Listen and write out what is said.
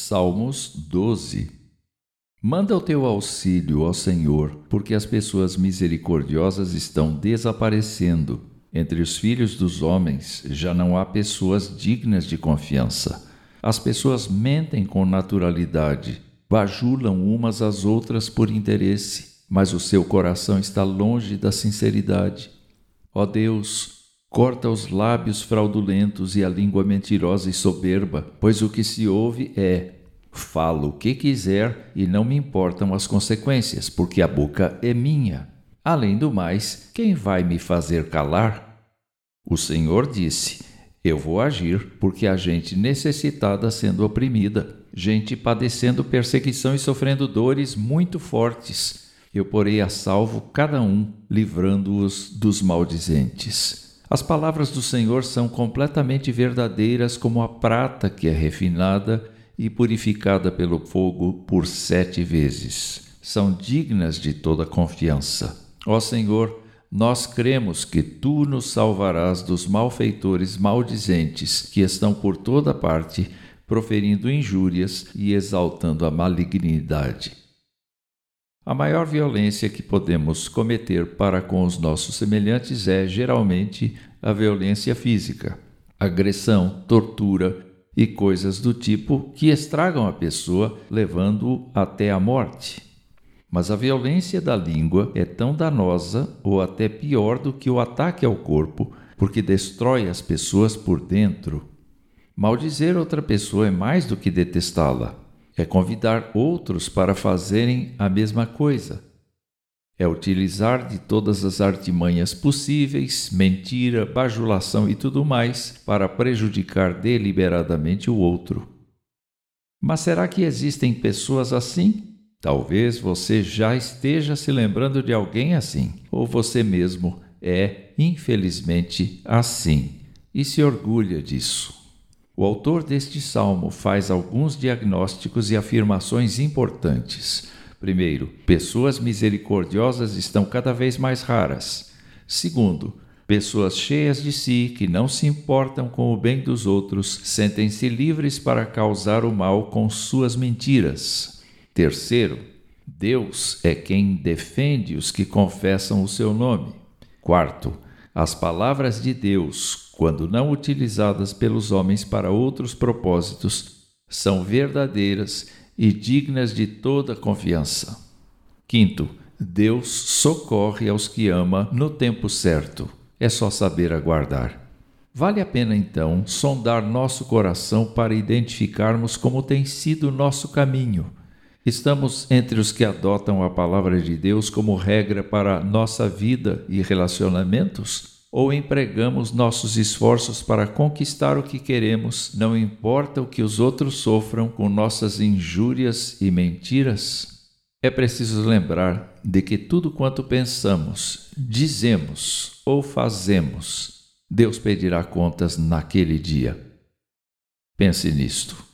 Salmos 12 Manda o teu auxílio, ó Senhor, porque as pessoas misericordiosas estão desaparecendo. Entre os filhos dos homens já não há pessoas dignas de confiança. As pessoas mentem com naturalidade, bajulam umas às outras por interesse, mas o seu coração está longe da sinceridade. Ó Deus, corta os lábios fraudulentos e a língua mentirosa e soberba, pois o que se ouve é Falo o que quiser e não me importam as consequências, porque a boca é minha. Além do mais, quem vai me fazer calar? O Senhor disse: Eu vou agir, porque há gente necessitada sendo oprimida, gente padecendo perseguição e sofrendo dores muito fortes. Eu porei a salvo cada um, livrando-os dos maldizentes. As palavras do Senhor são completamente verdadeiras, como a prata que é refinada e purificada pelo fogo por sete vezes. São dignas de toda confiança. Ó Senhor, nós cremos que tu nos salvarás dos malfeitores maldizentes que estão por toda parte, proferindo injúrias e exaltando a malignidade. A maior violência que podemos cometer para com os nossos semelhantes é, geralmente, a violência física. Agressão, tortura, e coisas do tipo que estragam a pessoa, levando-o até a morte. Mas a violência da língua é tão danosa ou até pior do que o ataque ao corpo, porque destrói as pessoas por dentro. Maldizer outra pessoa é mais do que detestá-la, é convidar outros para fazerem a mesma coisa é utilizar de todas as artimanhas possíveis, mentira, bajulação e tudo mais, para prejudicar deliberadamente o outro. Mas será que existem pessoas assim? Talvez você já esteja se lembrando de alguém assim, ou você mesmo é, infelizmente, assim e se orgulha disso. O autor deste salmo faz alguns diagnósticos e afirmações importantes Primeiro, pessoas misericordiosas estão cada vez mais raras. Segundo, pessoas cheias de si, que não se importam com o bem dos outros, sentem-se livres para causar o mal com suas mentiras. Terceiro, Deus é quem defende os que confessam o seu nome. Quarto, as palavras de Deus, quando não utilizadas pelos homens para outros propósitos, são verdadeiras e dignas de toda confiança. Quinto, Deus socorre aos que ama no tempo certo. É só saber aguardar. Vale a pena então sondar nosso coração para identificarmos como tem sido nosso caminho. Estamos entre os que adotam a palavra de Deus como regra para nossa vida e relacionamentos? ou empregamos nossos esforços para conquistar o que queremos, não importa o que os outros sofram com nossas injúrias e mentiras? É preciso lembrar de que tudo quanto pensamos, dizemos ou fazemos, Deus pedirá contas naquele dia. Pense nisto.